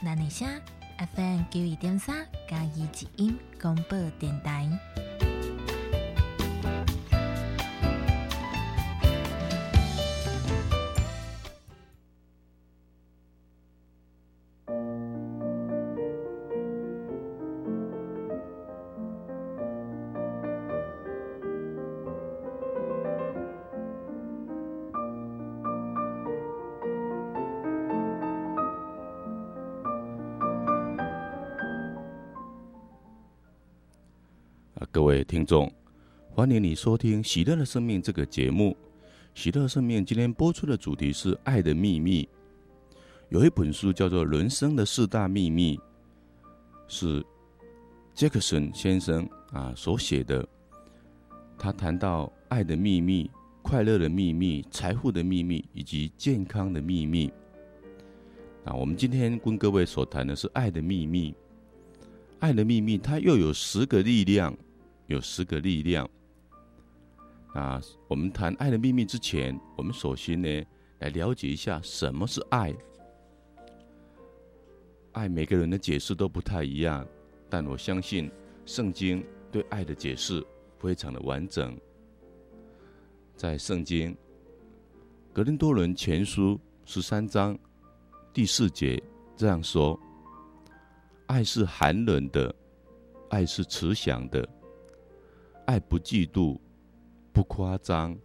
那你下 FM 九一点三嘉义之音广播电台。众，欢迎你收听《喜乐的生命》这个节目。《喜乐生命》今天播出的主题是《爱的秘密》。有一本书叫做《人生的四大秘密》，是杰克逊先生啊所写的。他谈到爱的秘密、快乐的秘密、财富的秘密以及健康的秘密。啊我们今天跟各位所谈的是爱的秘密。爱的秘密，它又有十个力量。有十个力量。那我们谈爱的秘密之前，我们首先呢来了解一下什么是爱。爱每个人的解释都不太一样，但我相信圣经对爱的解释非常的完整。在圣经格林多伦前书十三章第四节这样说：“爱是寒冷的，爱是慈祥的。”爱不嫉妒，不夸张，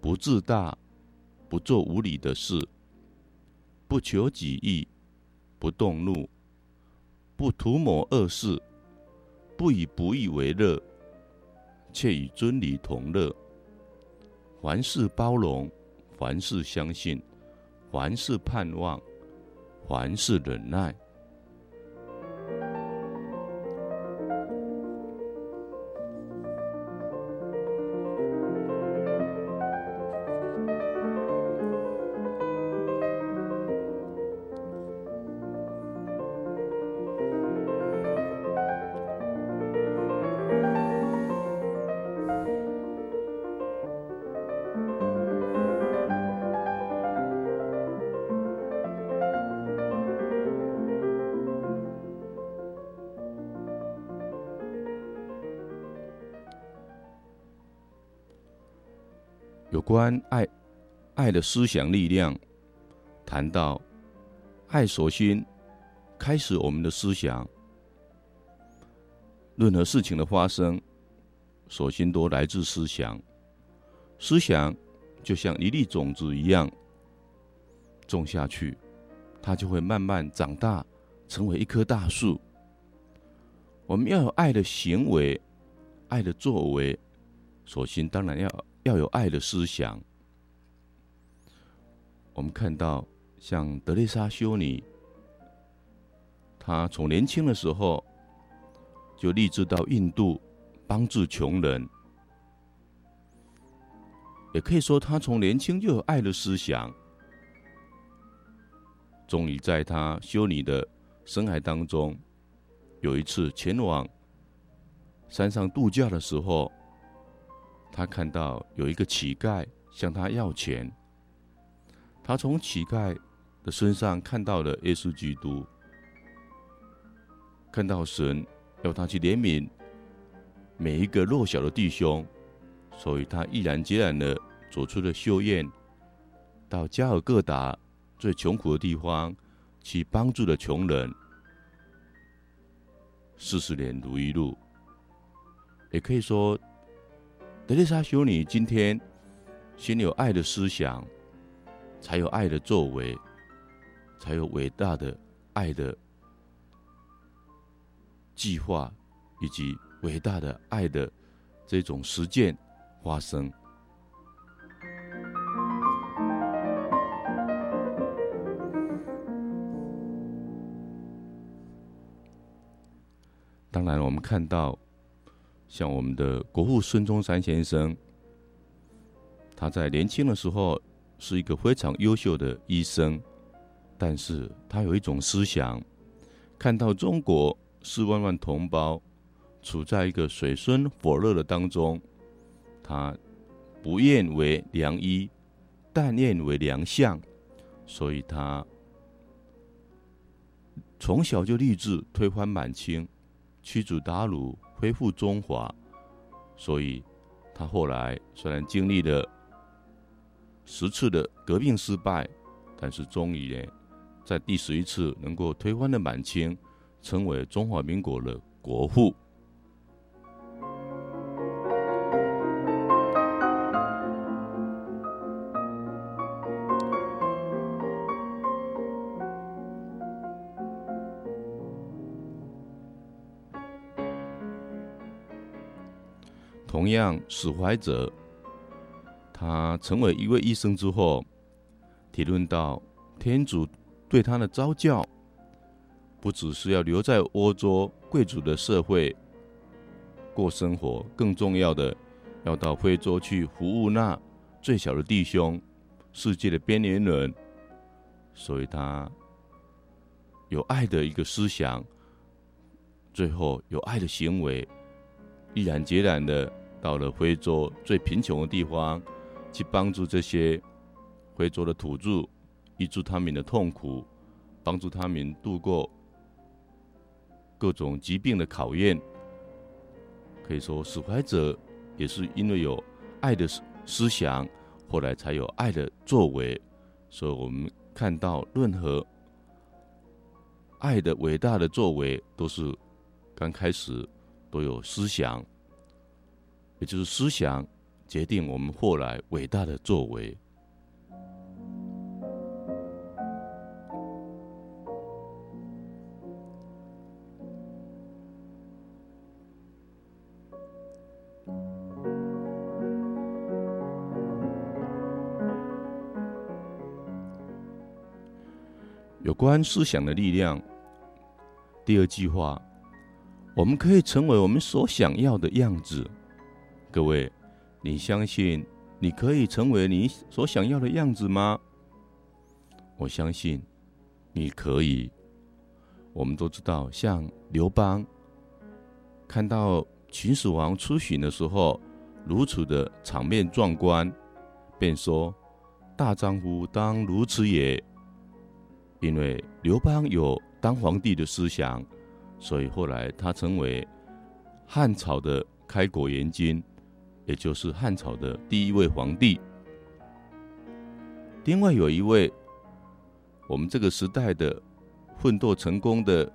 不自大，不做无理的事，不求己意，不动怒，不图谋恶事，不以不义为乐，却与真理同乐。凡事包容，凡事相信，凡事盼望，凡事忍耐。关爱，爱的思想力量，谈到爱首先开始我们的思想，任何事情的发生，首先都来自思想。思想就像一粒种子一样，种下去，它就会慢慢长大，成为一棵大树。我们要有爱的行为，爱的作为，首先当然要。要有爱的思想。我们看到，像德蕾莎修女，她从年轻的时候就立志到印度帮助穷人，也可以说，她从年轻就有爱的思想。终于在她修女的生涯当中，有一次前往山上度假的时候。他看到有一个乞丐向他要钱，他从乞丐的身上看到了耶稣基督，看到神要他去怜悯每一个弱小的弟兄，所以他毅然决然的走出了修院，到加尔各答最穷苦的地方去帮助了穷人。四十年如一日，也可以说。德丽莎修女今天先有爱的思想，才有爱的作为，才有伟大的爱的计划，以及伟大的爱的这种实践发生。当然，我们看到。像我们的国父孙中山先生，他在年轻的时候是一个非常优秀的医生，但是他有一种思想，看到中国四万万同胞处在一个水深火热的当中，他不愿为良医，但愿为良相，所以他从小就立志推翻满清，驱逐鞑虏，恢复中华。所以，他后来虽然经历了十次的革命失败，但是终于，在第十一次能够推翻了满清，成为中华民国的国父。同样，史怀哲，他成为一位医生之后，体论到天主对他的召叫，不只是要留在欧洲贵族的社会过生活，更重要的要到非洲去服务那最小的弟兄，世界的边缘人。所以，他有爱的一个思想，最后有爱的行为，毅然决然的。到了非洲最贫穷的地方，去帮助这些非洲的土著，医治他们的痛苦，帮助他们度过各种疾病的考验。可以说，使怀者也是因为有爱的思想，后来才有爱的作为。所以我们看到，任何爱的伟大的作为，都是刚开始都有思想。也就是思想决定我们后来伟大的作为。有关思想的力量，第二句话，我们可以成为我们所想要的样子。各位，你相信你可以成为你所想要的样子吗？我相信你可以。我们都知道，像刘邦看到秦始皇出巡的时候，如此的场面壮观，便说：“大丈夫当如此也。”因为刘邦有当皇帝的思想，所以后来他成为汉朝的开国元君。也就是汉朝的第一位皇帝。另外有一位我们这个时代的奋斗成功的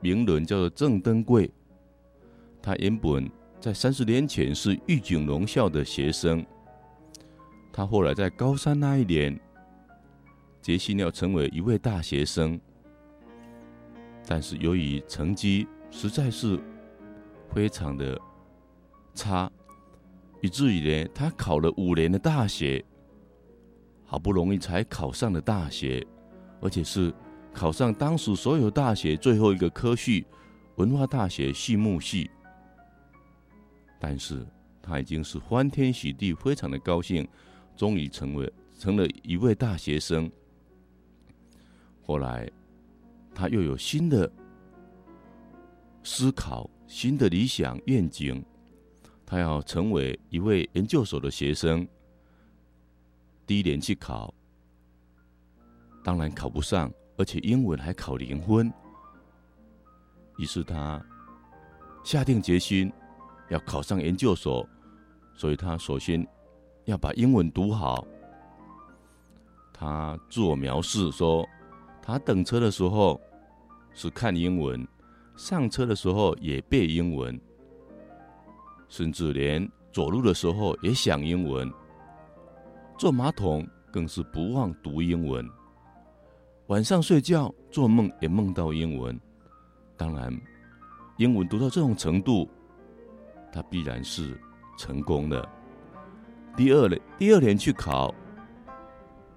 名人，叫做郑登贵。他原本在三十年前是玉井农校的学生，他后来在高三那一年决心要成为一位大学生，但是由于成绩实在是非常的差。以至于呢，他考了五年的大学，好不容易才考上了大学，而且是考上当时所有大学最后一个科系——文化大学畜牧系。但是他已经是欢天喜地，非常的高兴，终于成为成了一位大学生。后来他又有新的思考、新的理想愿景。他要成为一位研究所的学生，第一年去考，当然考不上，而且英文还考零分。于是他下定决心要考上研究所，所以他首先要把英文读好。他自我描述说，他等车的时候是看英文，上车的时候也背英文。甚至连走路的时候也想英文，坐马桶更是不忘读英文，晚上睡觉做梦也梦到英文。当然，英文读到这种程度，他必然是成功的。第二年，第二年去考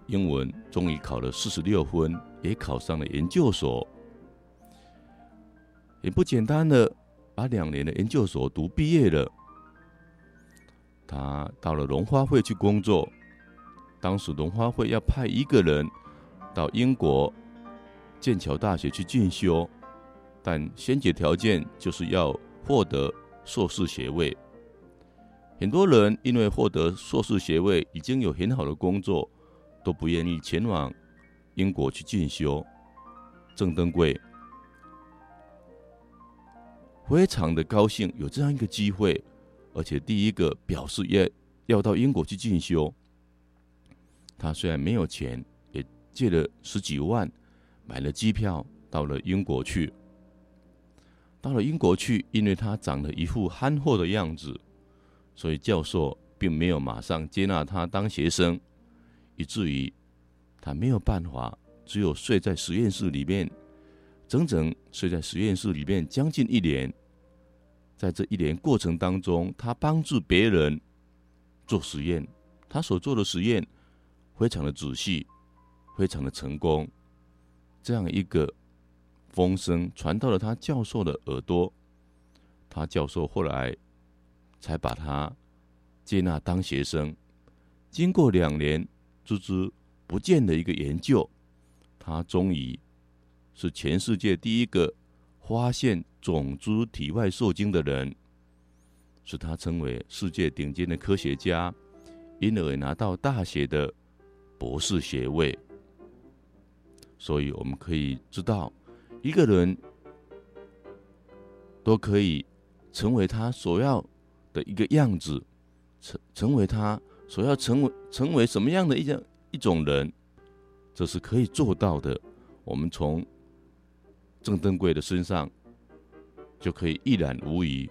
英文，终于考了四十六分，也考上了研究所，也不简单的把两年的研究所读毕业了。他到了龙华会去工作，当时龙华会要派一个人到英国剑桥大学去进修，但先决条件就是要获得硕士学位。很多人因为获得硕士学位已经有很好的工作，都不愿意前往英国去进修。郑登贵非常的高兴有这样一个机会，而且第一个表示要要到英国去进修。他虽然没有钱，也借了十几万买了机票到了英国去。到了英国去，因为他长得一副憨厚的样子，所以教授并没有马上接纳他当学生，以至于他没有办法，只有睡在实验室里面，整整睡在实验室里面将近一年。在这一年过程当中，他帮助别人做实验，他所做的实验非常的仔细，非常的成功。这样一个。风声传到了他教授的耳朵，他教授后来才把他接纳当学生。经过两年孜孜不倦的一个研究，他终于是全世界第一个发现种猪体外受精的人，使他成为世界顶尖的科学家，因而拿到大学的博士学位。所以我们可以知道。一个人都可以成为他所要的一个样子，成成为他所要成为成为什么样的一样一种人，这是可以做到的。我们从郑登贵的身上就可以一览无遗。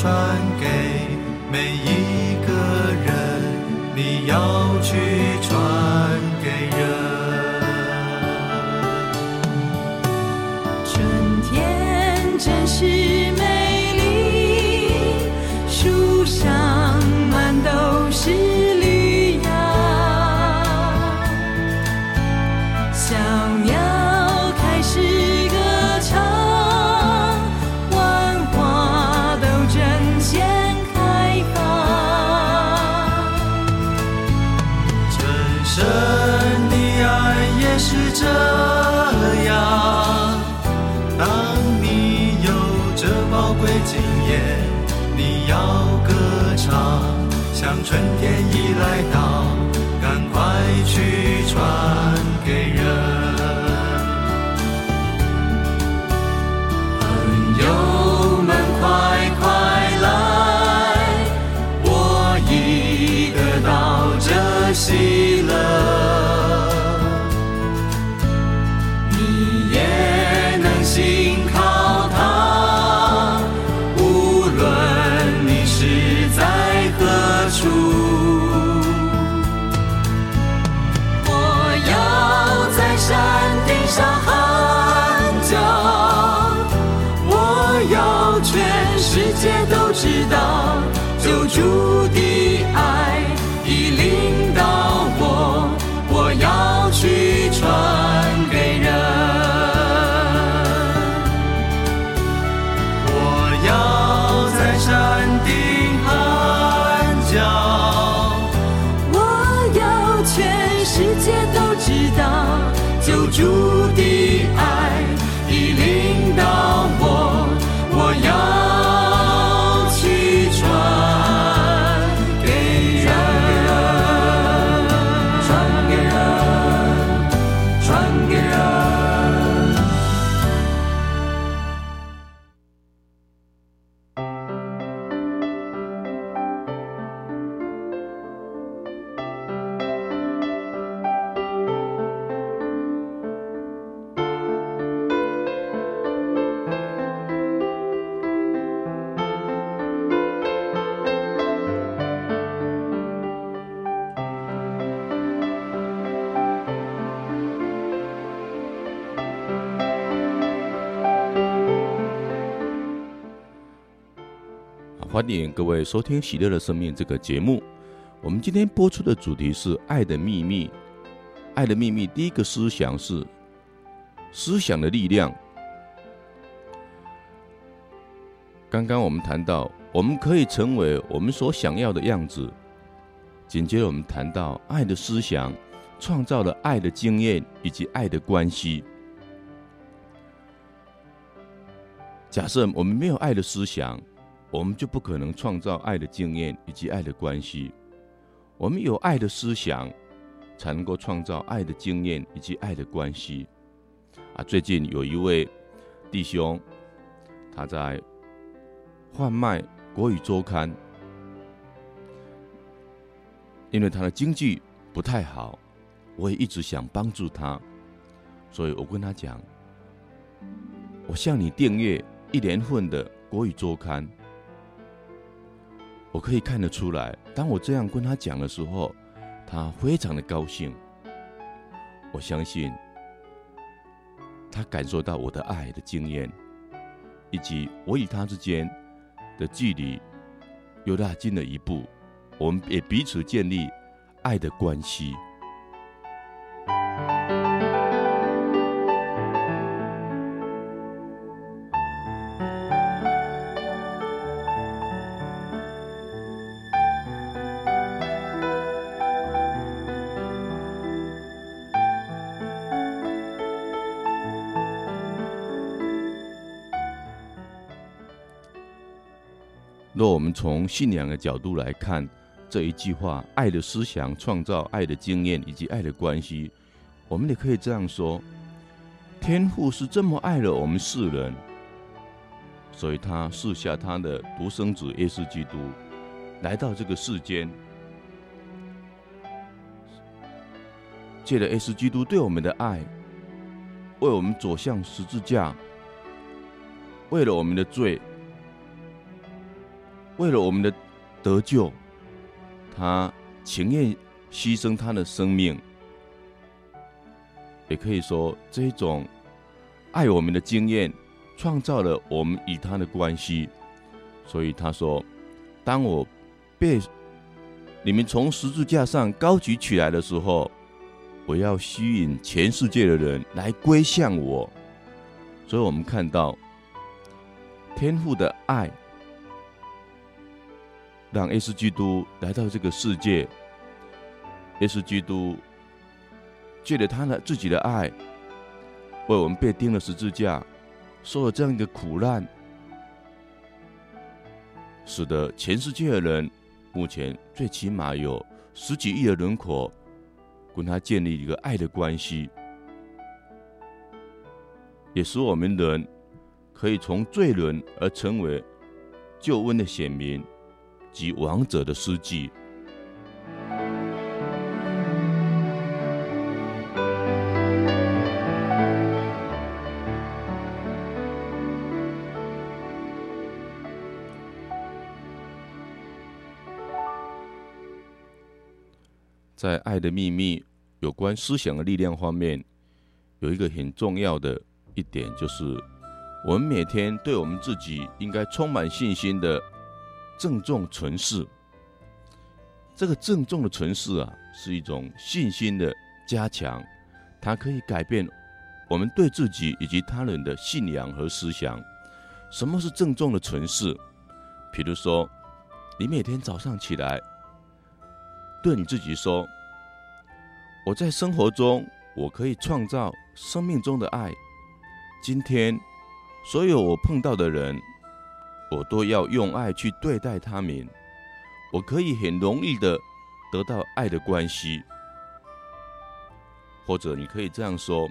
传给每一个人你要去传给人。smile. 天地我要全世界都知道就注定各位收听《喜乐的生命》这个节目。我们今天播出的主题是《爱的秘密》。爱的秘密，第一个思想是思想的力量。刚刚我们谈到，我们可以成为我们所想要的样子。紧接着，我们谈到爱的思想创造了爱的经验以及爱的关系。假设我们没有爱的思想，我们就不可能创造爱的经验以及爱的关系。我们有爱的思想，才能够创造爱的经验以及爱的关系。啊，最近有一位弟兄，他在贩卖国语周刊，因为他的经济不太好，我也一直想帮助他，所以我跟他讲，我向你订阅。一年份的国语周刊，我可以看得出来。当我这样跟他讲的时候，他非常的高兴。我相信他感受到我的爱的经验，以及我与他之间的距离又拉近了一步。我们也彼此建立爱的关系。从信仰的角度来看这一句话，爱的思想创造爱的经验以及爱的关系，我们也可以这样说：天父是这么爱了我们世人，所以他赐下他的独生子耶稣基督来到这个世间，借着耶稣基督对我们的爱，为我们走向十字架，为了我们的罪。为了我们的得救，他情愿牺牲他的生命，也可以说这种爱我们的经验，创造了我们与他的关系。所以他说：“当我被你们从十字架上高举起来的时候，我要吸引全世界的人来归向我。”所以，我们看到天父的爱。让耶稣基督来到这个世界，耶稣基督借着他的自己的爱，为我们被钉了十字架，受了这样一个苦难，使得全世界的人目前最起码有十几亿的人口，跟他建立一个爱的关系，也使我们人可以从罪人而成为救恩的选民。及王者的司机，在爱的秘密有关思想的力量方面，有一个很重要的一点，就是我们每天对我们自己应该充满信心的。郑重存世，这个郑重的存世啊，是一种信心的加强，它可以改变我们对自己以及他人的信仰和思想。什么是郑重的存世？比如说，你每天早上起来，对你自己说：“我在生活中，我可以创造生命中的爱。今天，所有我碰到的人。”我都要用爱去对待他们，我可以很容易的得到爱的关系，或者你可以这样说：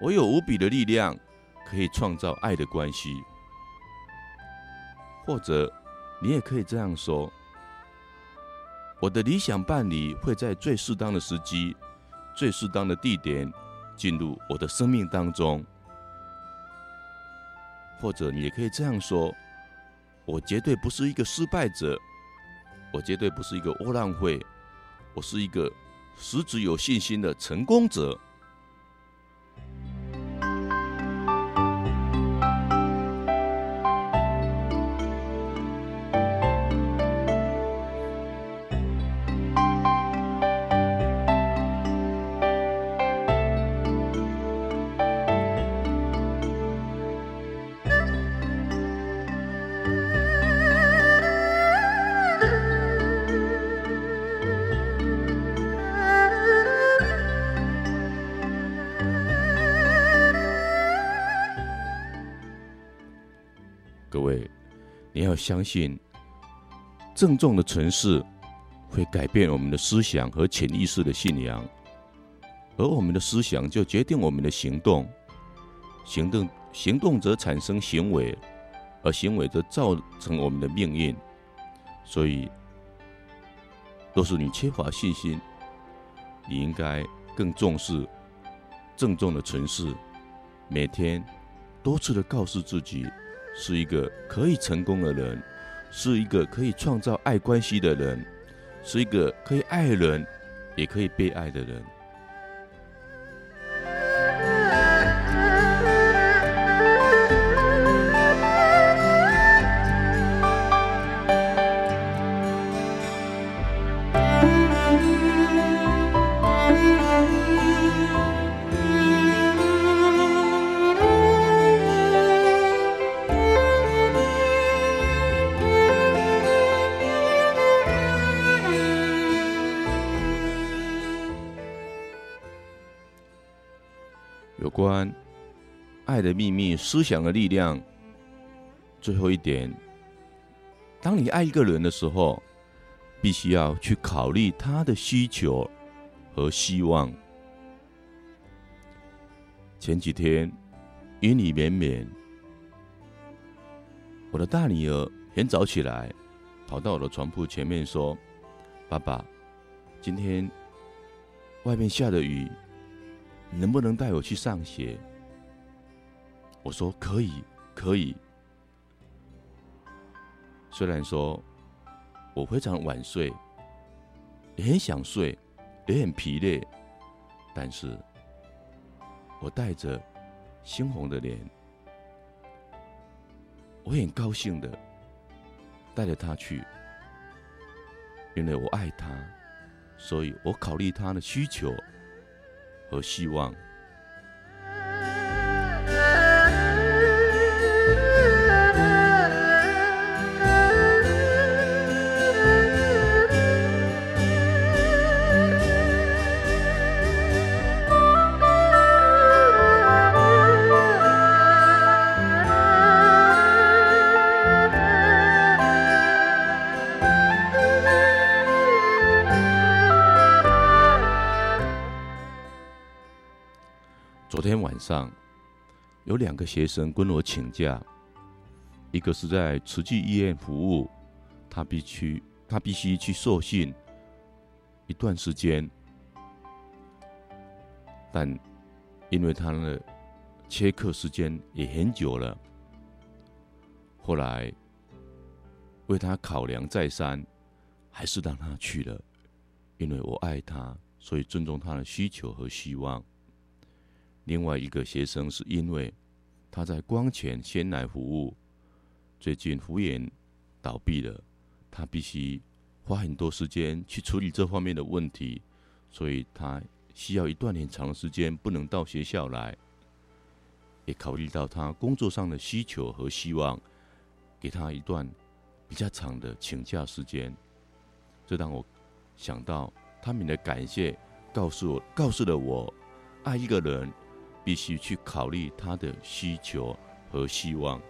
我有无比的力量，可以创造爱的关系。或者你也可以这样说：我的理想伴侣会在最适当的时机、最适当的地点进入我的生命当中。或者你也可以这样说。我绝对不是一个失败者，我绝对不是一个窝囊废，我是一个实质有信心的成功者。相信，郑重的诠释会改变我们的思想和潜意识的信仰，而我们的思想就决定我们的行动，行动行动则产生行为，而行为则造成我们的命运。所以，若是你缺乏信心，你应该更重视郑重的诠释，每天多次的告诉自己。是一个可以成功的人，是一个可以创造爱关系的人，是一个可以爱人，也可以被爱的人。的秘密，思想的力量。最后一点，当你爱一个人的时候，必须要去考虑他的需求和希望。前几天阴雨绵绵，我的大女儿很早起来，跑到我的床铺前面说：“爸爸，今天外面下的雨。”能不能带我去上学？我说可以，可以。虽然说我非常晚睡，也很想睡，也很疲累，但是我带着猩红的脸，我很高兴的带着他去，因为我爱他，所以我考虑他的需求。和希望。昨天晚上有两个学生跟我请假，一个是在慈济医院服务，他必须他必须去受训一段时间，但因为他的缺课时间也很久了，后来为他考量再三，还是让他去了，因为我爱他，所以尊重他的需求和希望。另外一个学生是因为他在光前鲜奶服务，最近服务员倒闭了，他必须花很多时间去处理这方面的问题，所以他需要一段很长的时间不能到学校来，也考虑到他工作上的需求和希望，给他一段比较长的请假时间，这让我想到他们的感谢，告诉我告诉了我，爱一个人。必须去考虑他的需求和希望。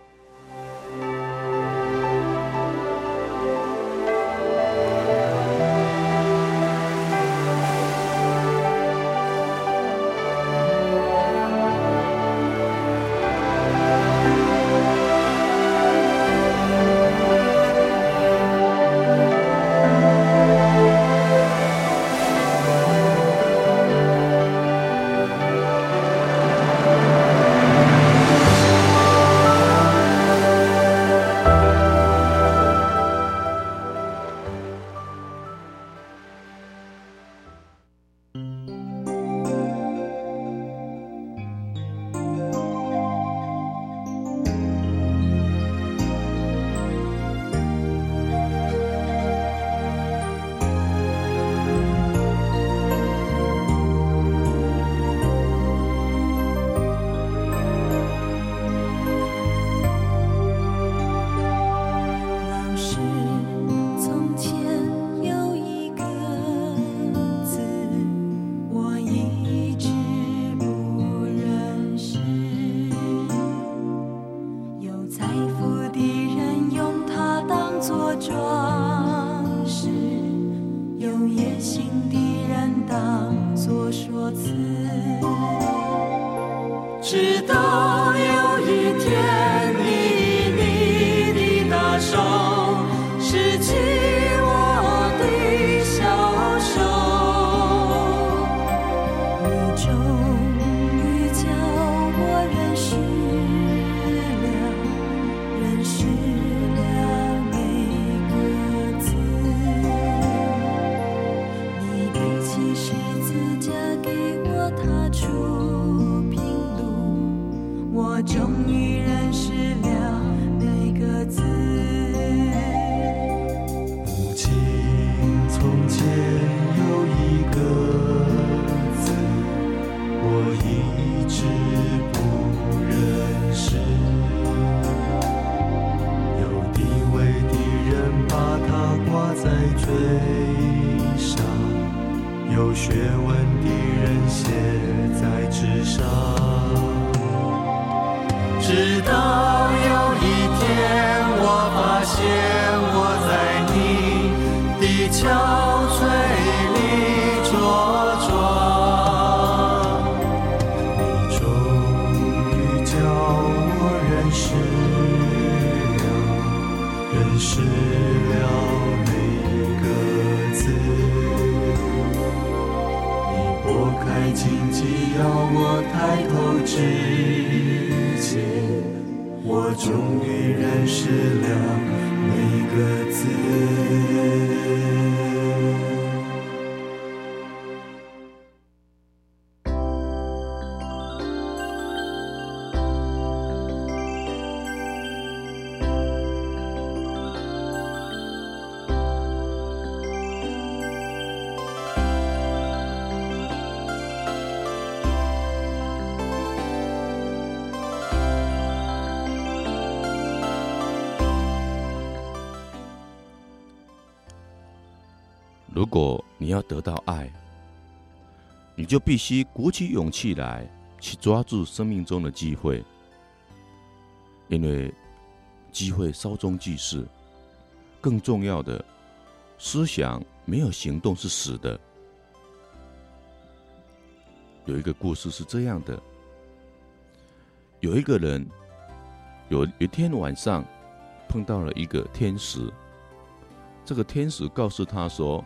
要嘴里茁壮，你终于叫我认识了认识了每个字，你拨开荆棘要我抬头之前，我终于认识了。每个字。如果你要得到爱，你就必须鼓起勇气来，去抓住生命中的机会，因为机会稍纵即逝。更重要的，思想没有行动是死的。有一个故事是这样的：有一个人，有一天晚上碰到了一个天使，这个天使告诉他说，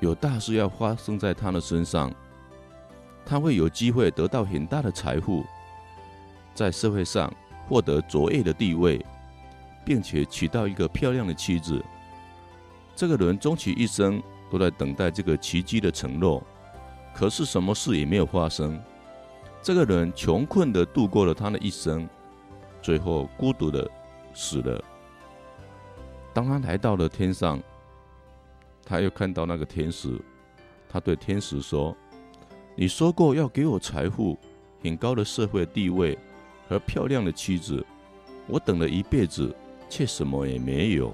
有大事要发生在他的身上，他会有机会得到很大的财富，在社会上获得卓越的地位，并且娶到一个漂亮的妻子。这个人终其一生都在等待这个奇迹的承诺，可是什么事也没有发生。这个人穷困的度过了他的一生，最后孤独的死了。当他来到了天上。他又看到那个天使，他对天使说：“你说过要给我财富、很高的社会地位和漂亮的妻子，我等了一辈子，却什么也没有。”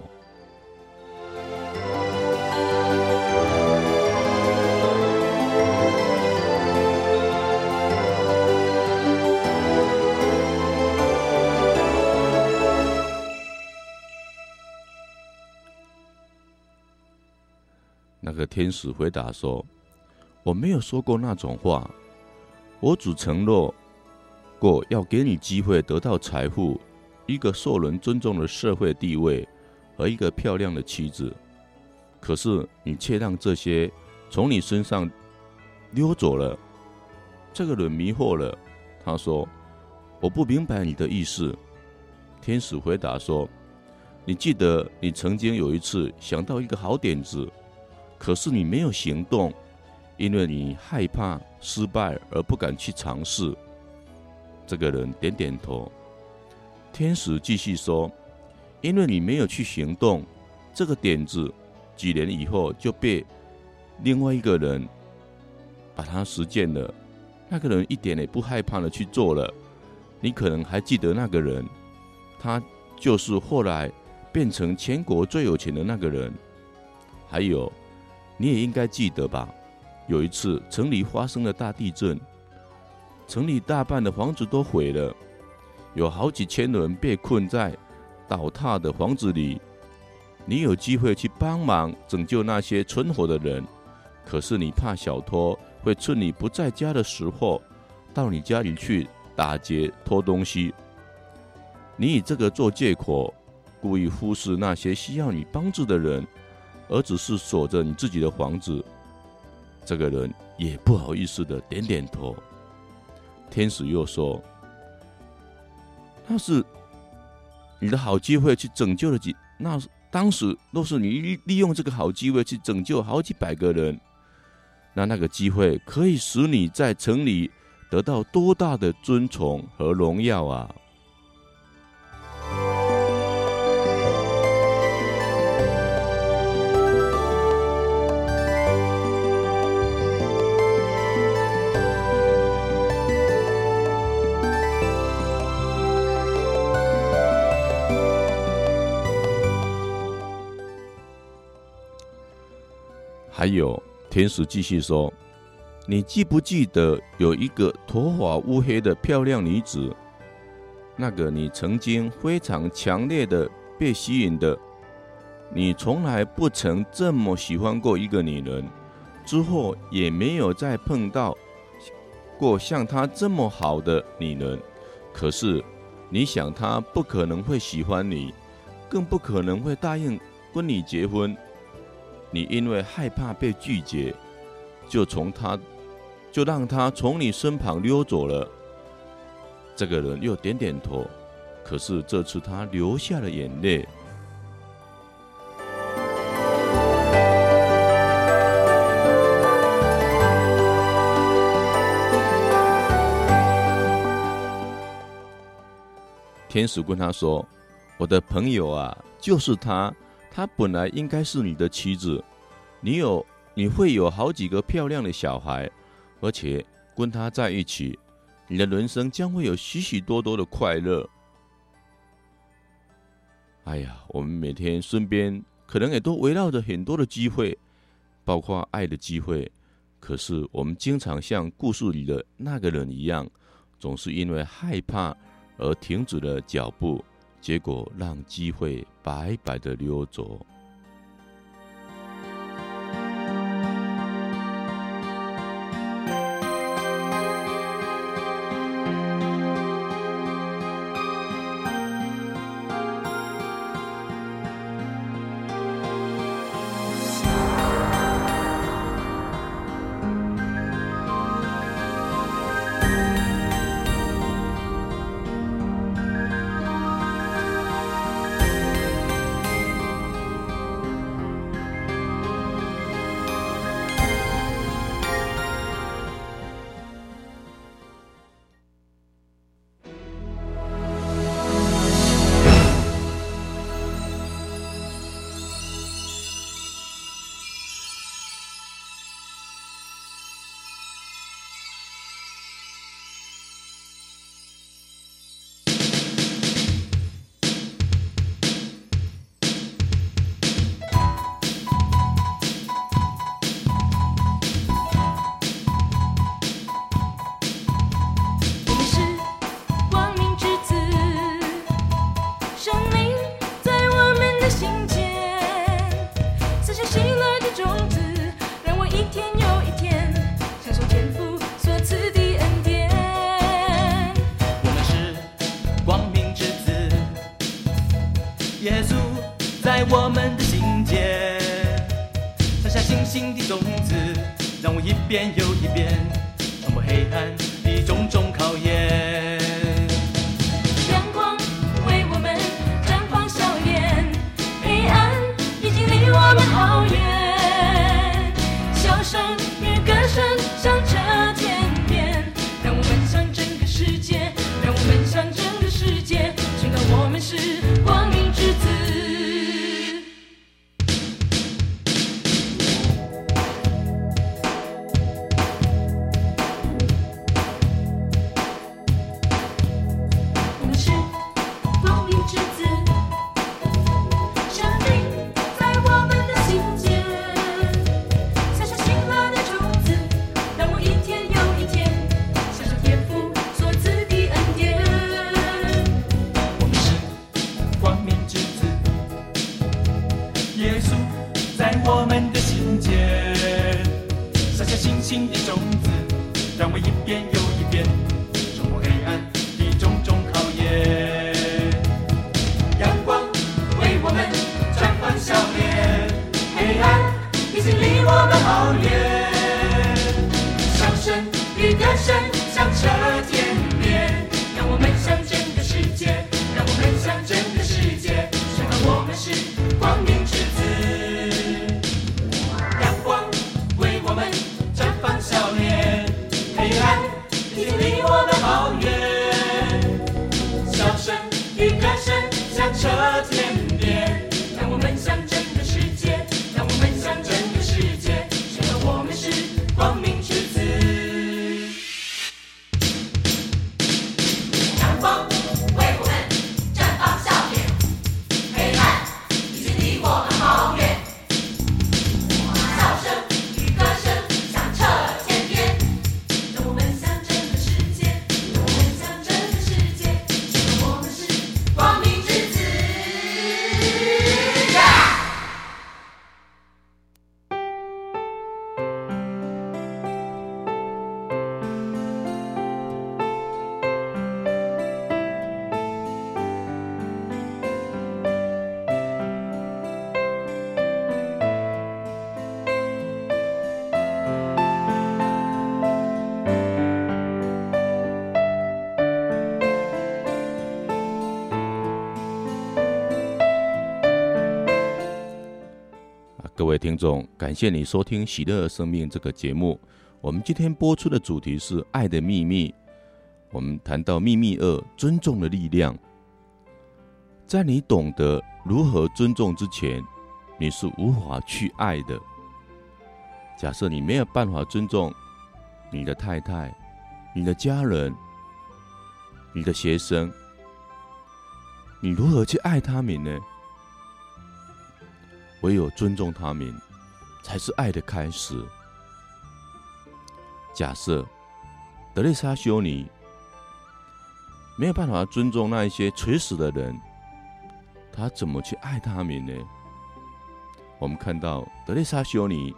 个天使回答说：“我没有说过那种话，我只承诺过要给你机会得到财富、一个受人尊重的社会地位和一个漂亮的妻子。可是你却让这些从你身上溜走了。”这个人迷惑了，他说：“我不明白你的意思。”天使回答说：“你记得你曾经有一次想到一个好点子。”可是你没有行动，因为你害怕失败而不敢去尝试。这个人点点头。天使继续说：“因为你没有去行动，这个点子几年以后就被另外一个人把它实践了。那个人一点也不害怕的去做了。你可能还记得那个人，他就是后来变成全国最有钱的那个人。还有。”你也应该记得吧？有一次城里发生了大地震，城里大半的房子都毁了，有好几千人被困在倒塌的房子里。你有机会去帮忙拯救那些存活的人，可是你怕小偷会趁你不在家的时候到你家里去打劫、偷东西。你以这个做借口，故意忽视那些需要你帮助的人，而只是锁着你自己的房子。这个人也不好意思的点点头。天使又说：“那是你的好机会，去拯救了几那当时若是你利用这个好机会去拯救好几百个人，那那个机会可以使你在城里得到多大的尊崇和荣耀啊！”还有天使继续说：“你记不记得有一个头发乌黑的漂亮女子？那个你曾经非常强烈的被吸引的，你从来不曾这么喜欢过一个女人，之后也没有再碰到过像她这么好的女人。可是你想，她不可能会喜欢你，更不可能会答应跟你结婚。”你因为害怕被拒绝，就从他，就让他从你身旁溜走了。这个人又点点头，可是这次他流下了眼泪。天使跟他说：“我的朋友啊，就是他。”她本来应该是你的妻子，你有你会有好几个漂亮的小孩，而且跟她在一起，你的人生将会有许许多多的快乐。哎呀，我们每天身边可能也都围绕着很多的机会，包括爱的机会，可是我们经常像故事里的那个人一样，总是因为害怕而停止了脚步。结果让机会白白的溜走。位听众，感谢你收听《喜乐生命》这个节目。我们今天播出的主题是《爱的秘密》。我们谈到秘密二：尊重的力量。在你懂得如何尊重之前，你是无法去爱的。假设你没有办法尊重你的太太、你的家人、你的学生，你如何去爱他们呢？唯有尊重他们，才是爱的开始。假设德蕾莎修女没有办法尊重那一些垂死的人，她怎么去爱他们呢？我们看到德蕾莎修女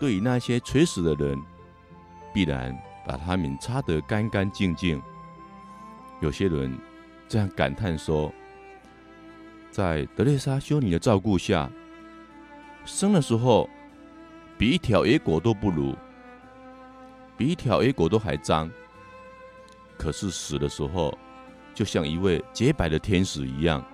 对于那些垂死的人，必然把他们擦得干干净净。有些人这样感叹说，在德蕾莎修女的照顾下。生的时候，比一条野狗都不如，比一条野狗都还脏。可是死的时候，就像一位洁白的天使一样。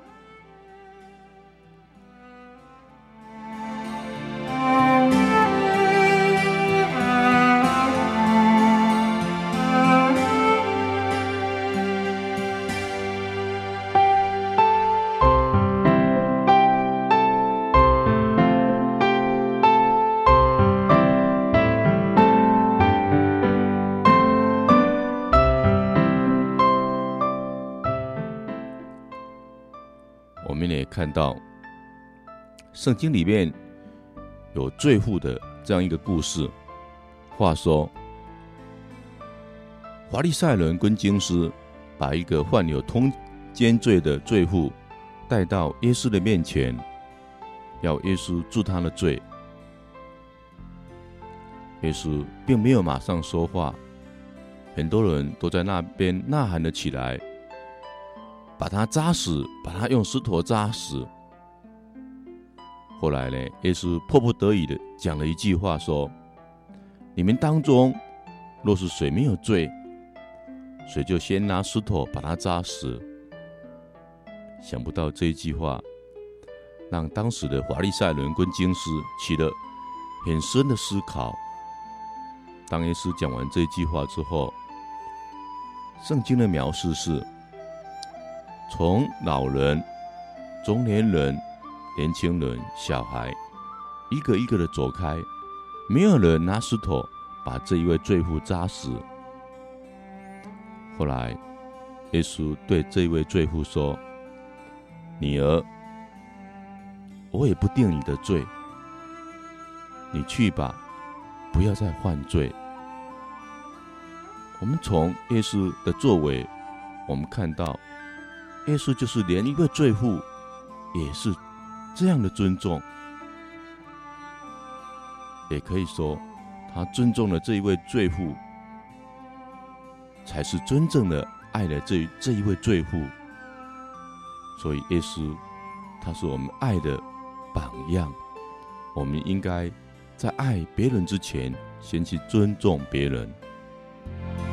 圣经里面有罪妇的这样一个故事。话说，华利赛伦跟京师把一个患有通奸罪的罪妇带到耶稣的面前，要耶稣治他的罪。耶稣并没有马上说话，很多人都在那边呐喊了起来。把他扎死，把他用石头扎死。后来呢，耶稣迫不得已的讲了一句话，说：“你们当中若是谁没有罪，谁就先拿石头把他扎死。”想不到这一句话，让当时的法利赛人跟经师起了很深的思考。当耶稣讲完这句话之后，圣经的描述是。从老人、中年人、年轻人、小孩，一个一个的走开，没有人拿石头把这一位罪妇扎死。后来，耶稣对这位罪妇说：“女儿，我也不定你的罪，你去吧，不要再犯罪。”我们从耶稣的作为，我们看到。耶稣就是连一个罪妇，也是这样的尊重，也可以说，他尊重了这一位罪妇，才是真正的爱了这这一位罪妇。所以，耶稣他是我们爱的榜样。我们应该在爱别人之前，先去尊重别人。每个人。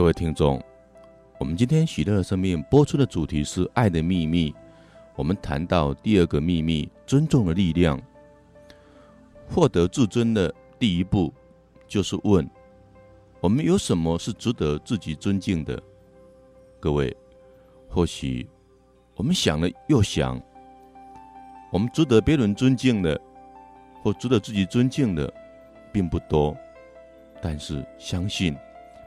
各位听众，我们今天喜乐的生命播出的主题是爱的秘密。我们谈到第二个秘密，尊重的力量。获得自尊的第一步，就是问：我们有什么是值得自己尊敬的？各位，或许我们想了又想，我们值得别人尊敬的，或值得自己尊敬的，并不多。但是相信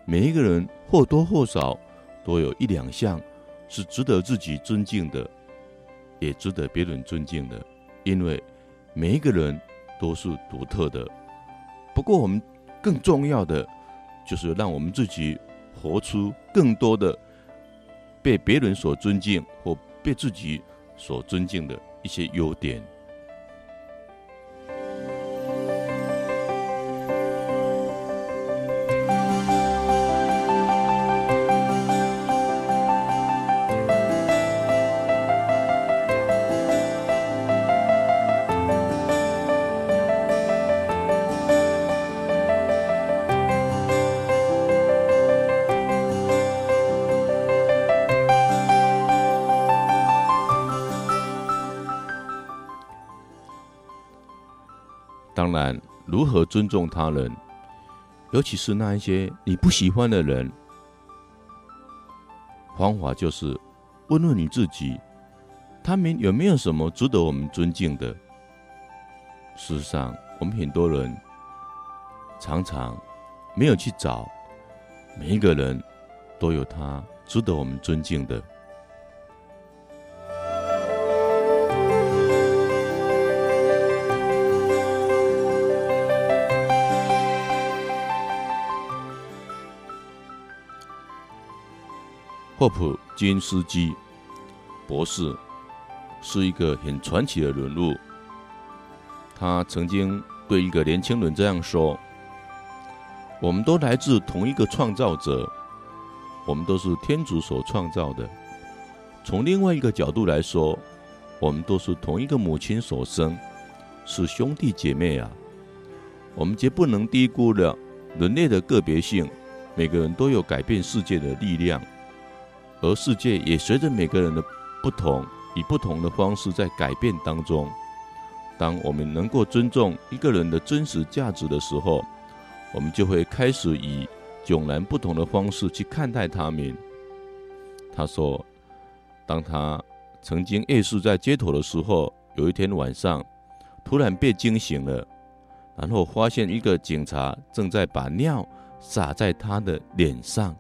每一个人或多或少都有一两项是值得自己尊敬的，也值得别人尊敬的，因为每一个人。都是独特的，不过我们更重要的就是让我们自己活出更多的被别人所尊敬或被自己所尊敬的一些优点。如何尊重他人，尤其是那一些你不喜欢的人，方法就是问问你自己：他们有没有什么值得我们尊敬的？事实上，我们很多人常常没有去找，每一个人都有他值得我们尊敬的。霍普金斯基博士是一个很传奇的人物。他曾经对一个年轻人这样说：“我们都来自同一个创造者，我们都是天主所创造的。从另外一个角度来说，我们都是同一个母亲所生，是兄弟姐妹啊！我们绝不能低估了人类的个别性，每个人都有改变世界的力量。”而世界也随着每个人的不同，以不同的方式在改变当中。当我们能够尊重一个人的真实价值的时候，我们就会开始以迥然不同的方式去看待他们。他说，当他曾经夜宿在街头的时候，有一天晚上，突然被惊醒了，然后发现一个警察正在把尿洒在他的脸上。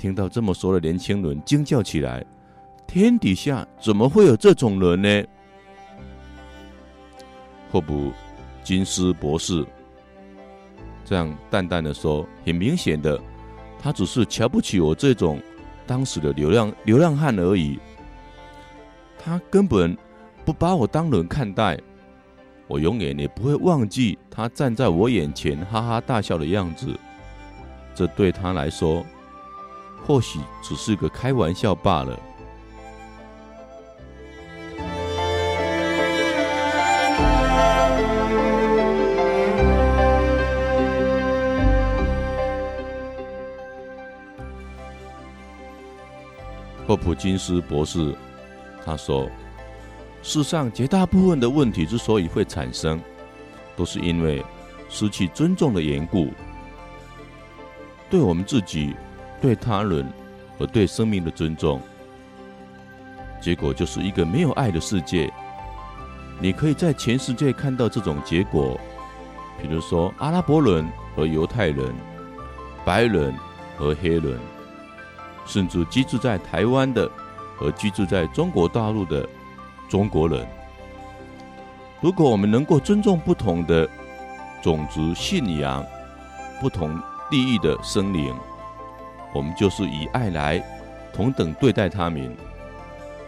听到这么说的年轻人惊叫起来：“天底下怎么会有这种人呢？”霍普金斯博士这样淡淡的说：“很明显的，他只是瞧不起我这种当时的流浪流浪汉而已。他根本不把我当人看待。我永远也不会忘记他站在我眼前哈哈大笑的样子。这对他来说。”或许只是个开玩笑罢了。霍普金斯博士他说：“世上绝大部分的问题之所以会产生，都是因为失去尊重的缘故。对我们自己。”对他人和对生命的尊重，结果就是一个没有爱的世界。你可以在全世界看到这种结果，比如说阿拉伯人和犹太人、白人和黑人，甚至居住在台湾的和居住在中国大陆的中国人。如果我们能够尊重不同的种族、信仰、不同地域的生灵，我们就是以爱来同等对待他们，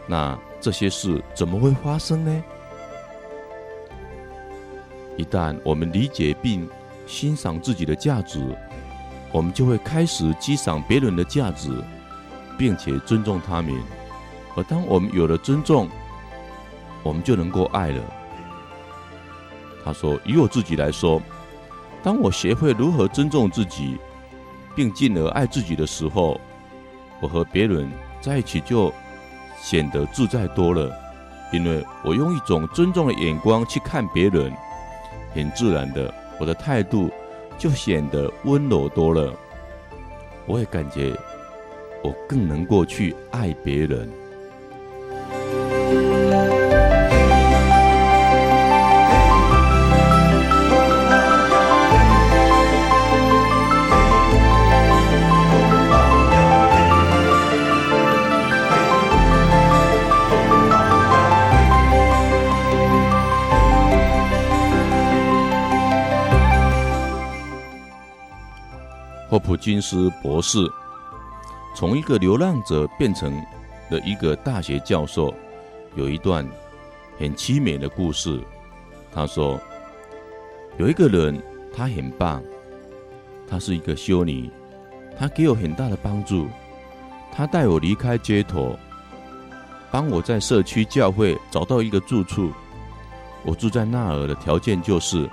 那这些事怎么会发生呢？一旦我们理解并欣赏自己的价值，我们就会开始欣赏别人的价值，并且尊重他们。而当我们有了尊重，我们就能够爱了。他说：“以我自己来说，当我学会如何尊重自己。”并进而爱自己的时候，我和别人在一起就显得自在多了，因为我用一种尊重的眼光去看别人，很自然的，我的态度就显得温柔多了。我也感觉我更能够去爱别人。霍普金斯博士从一个流浪者变成了一个大学教授，有一段很凄美的故事。他说，有一个人，他很棒，他是一个修女，他给我很大的帮助。他带我离开街头，帮我在社区教会找到一个住处。我住在那儿的条件就是，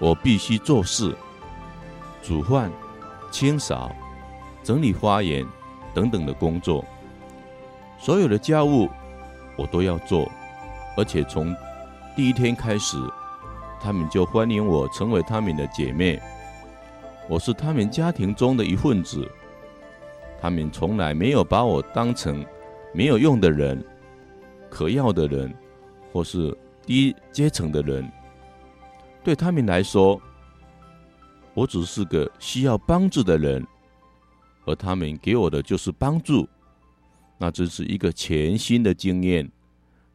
我必须做事，煮饭。清扫、整理花园等等的工作，所有的家务我都要做，而且从第一天开始，他们就欢迎我成为他们的姐妹。我是他们家庭中的一份子，他们从来没有把我当成没有用的人、可要的人，或是低阶层的人。对他们来说，我只是个需要帮助的人，而他们给我的就是帮助。那真是一个全新的经验，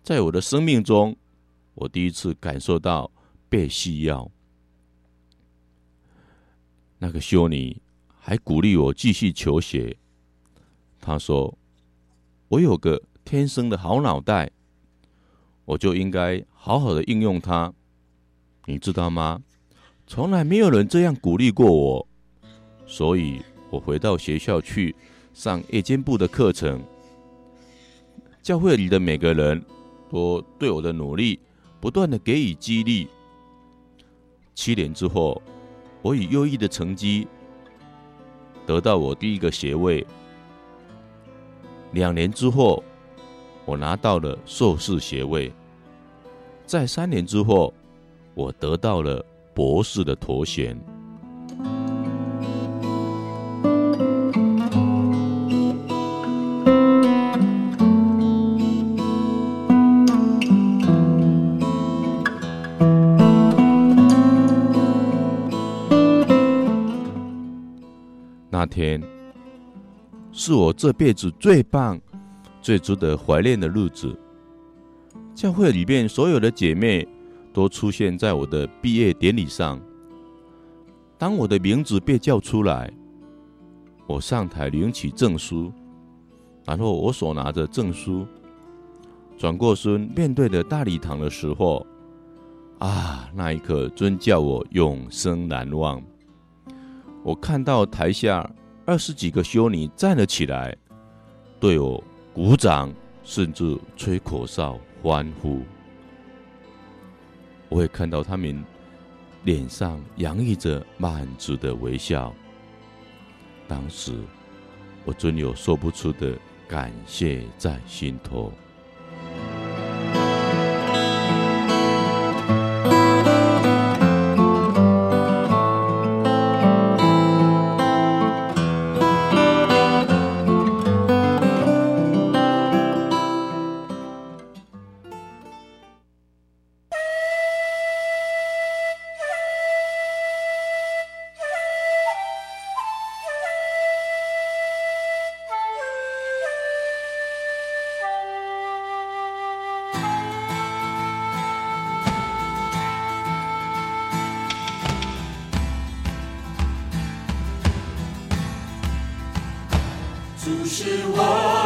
在我的生命中，我第一次感受到被需要。那个修女还鼓励我继续求学。她说：“我有个天生的好脑袋，我就应该好好的应用它，你知道吗？”从来没有人这样鼓励过我，所以我回到学校去上夜间部的课程。教会里的每个人都对我的努力不断的给予激励。七年之后，我以优异的成绩得到我第一个学位。两年之后，我拿到了硕士学位。在三年之后，我得到了。博士的头衔。那天是我这辈子最棒、最值得怀念的日子。教会里面所有的姐妹。都出现在我的毕业典礼上。当我的名字被叫出来，我上台领取证书，然后我手拿着证书，转过身面对着大礼堂的时候，啊，那一刻真叫我永生难忘。我看到台下二十几个修女站了起来，对我鼓掌，甚至吹口哨欢呼。我会看到他们脸上洋溢着满足的微笑。当时，我真有说不出的感谢在心头。是我。